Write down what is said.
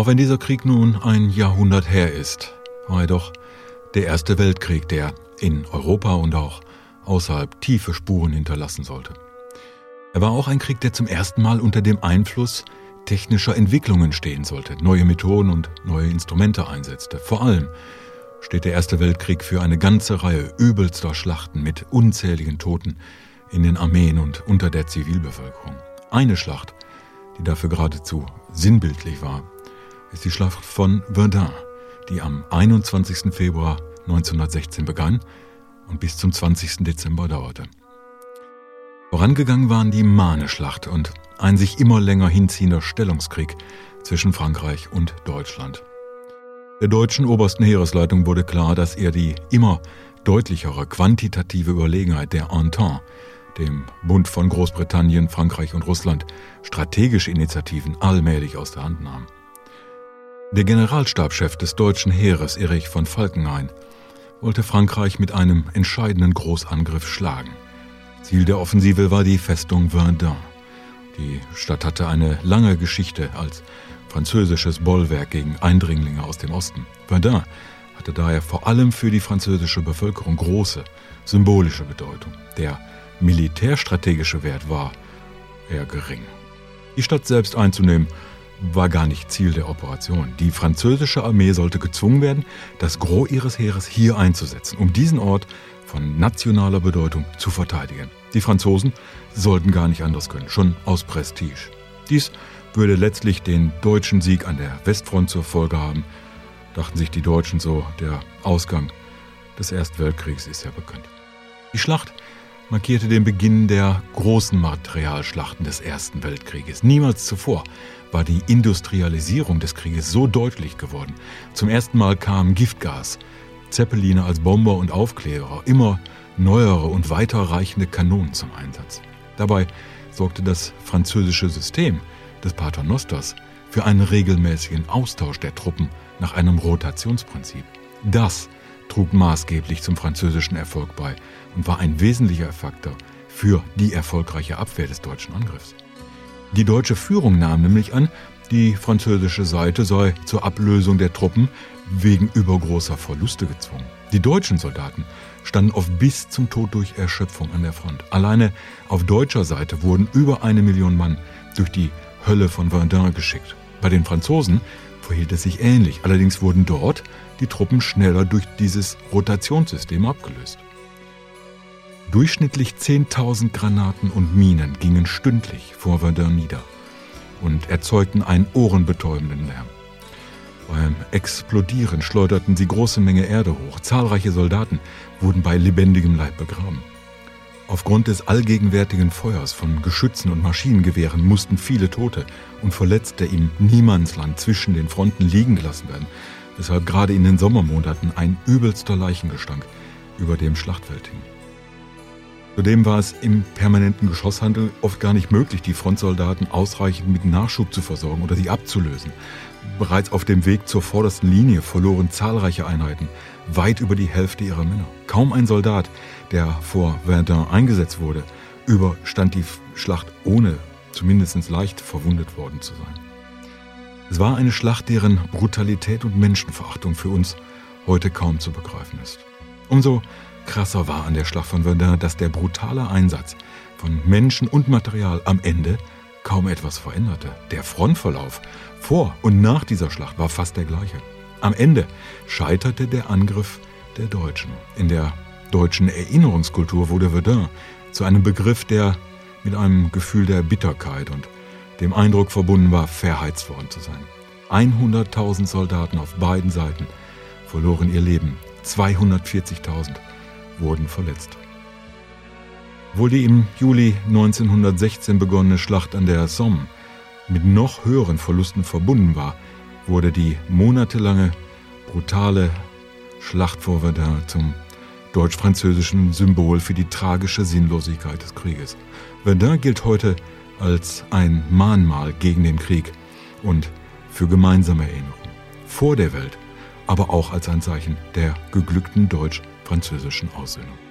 Auch wenn dieser Krieg nun ein Jahrhundert her ist, war er doch der Erste Weltkrieg, der in Europa und auch außerhalb tiefe Spuren hinterlassen sollte. Er war auch ein Krieg, der zum ersten Mal unter dem Einfluss technischer Entwicklungen stehen sollte, neue Methoden und neue Instrumente einsetzte. Vor allem steht der Erste Weltkrieg für eine ganze Reihe übelster Schlachten mit unzähligen Toten in den Armeen und unter der Zivilbevölkerung. Eine Schlacht, die dafür geradezu sinnbildlich war, ist die Schlacht von Verdun, die am 21. Februar 1916 begann und bis zum 20. Dezember dauerte. Vorangegangen waren die Marne-Schlacht und ein sich immer länger hinziehender Stellungskrieg zwischen Frankreich und Deutschland. Der deutschen obersten Heeresleitung wurde klar, dass er die immer deutlichere quantitative Überlegenheit der Entente, dem Bund von Großbritannien, Frankreich und Russland, strategische Initiativen allmählich aus der Hand nahm. Der Generalstabschef des deutschen Heeres, Erich von Falkenhayn, wollte Frankreich mit einem entscheidenden Großangriff schlagen. Ziel der Offensive war die Festung Verdun. Die Stadt hatte eine lange Geschichte als französisches Bollwerk gegen Eindringlinge aus dem Osten. Verdun hatte daher vor allem für die französische Bevölkerung große symbolische Bedeutung. Der militärstrategische Wert war eher gering. Die Stadt selbst einzunehmen war gar nicht Ziel der Operation. Die französische Armee sollte gezwungen werden, das Gros ihres Heeres hier einzusetzen, um diesen Ort von nationaler Bedeutung zu verteidigen. Die Franzosen sollten gar nicht anders können, schon aus Prestige. Dies würde letztlich den deutschen Sieg an der Westfront zur Folge haben, dachten sich die Deutschen so, der Ausgang des Ersten Weltkriegs ist ja bekannt. Die Schlacht markierte den Beginn der großen Materialschlachten des Ersten Weltkrieges. Niemals zuvor war die Industrialisierung des Krieges so deutlich geworden. Zum ersten Mal kam Giftgas, Zeppeline als Bomber und Aufklärer, immer neuere und weiterreichende Kanonen zum Einsatz. Dabei sorgte das französische System des Paternosters für einen regelmäßigen Austausch der Truppen nach einem Rotationsprinzip. Das trug maßgeblich zum französischen Erfolg bei und war ein wesentlicher Faktor für die erfolgreiche Abwehr des deutschen Angriffs. Die deutsche Führung nahm nämlich an, die französische Seite sei zur Ablösung der Truppen wegen übergroßer Verluste gezwungen. Die deutschen Soldaten standen oft bis zum Tod durch Erschöpfung an der Front. Alleine auf deutscher Seite wurden über eine Million Mann durch die Hölle von Verdun geschickt. Bei den Franzosen verhielt es sich ähnlich. Allerdings wurden dort die Truppen schneller durch dieses Rotationssystem abgelöst. Durchschnittlich 10.000 Granaten und Minen gingen stündlich vor Verdun nieder und erzeugten einen ohrenbetäubenden Lärm. Beim Explodieren schleuderten sie große Menge Erde hoch. Zahlreiche Soldaten wurden bei lebendigem Leib begraben. Aufgrund des allgegenwärtigen Feuers von Geschützen und Maschinengewehren mussten viele Tote und Verletzte im Niemandsland zwischen den Fronten liegen gelassen werden, weshalb gerade in den Sommermonaten ein übelster Leichengestank über dem Schlachtfeld hing. Zudem war es im permanenten Geschosshandel oft gar nicht möglich, die Frontsoldaten ausreichend mit Nachschub zu versorgen oder sie abzulösen. Bereits auf dem Weg zur vordersten Linie verloren zahlreiche Einheiten weit über die Hälfte ihrer Männer. Kaum ein Soldat, der vor Verdun eingesetzt wurde, überstand die Schlacht ohne zumindest leicht verwundet worden zu sein. Es war eine Schlacht, deren Brutalität und Menschenverachtung für uns heute kaum zu begreifen ist. Umso krasser war an der Schlacht von Verdun, dass der brutale Einsatz von Menschen und Material am Ende kaum etwas veränderte. Der Frontverlauf vor und nach dieser Schlacht war fast der gleiche. Am Ende scheiterte der Angriff der Deutschen. In der deutschen Erinnerungskultur wurde Verdun zu einem Begriff, der mit einem Gefühl der Bitterkeit und dem Eindruck verbunden war, verheizt worden zu sein. 100.000 Soldaten auf beiden Seiten verloren ihr Leben, 240.000 wurden verletzt. Obwohl die im Juli 1916 begonnene Schlacht an der Somme mit noch höheren Verlusten verbunden war, wurde die monatelange brutale Schlacht vor Verdun zum deutsch-französischen Symbol für die tragische Sinnlosigkeit des Krieges. Verdun gilt heute als ein Mahnmal gegen den Krieg und für gemeinsame Erinnerung. Vor der Welt, aber auch als ein Zeichen der geglückten deutsch-französischen Aussöhnung.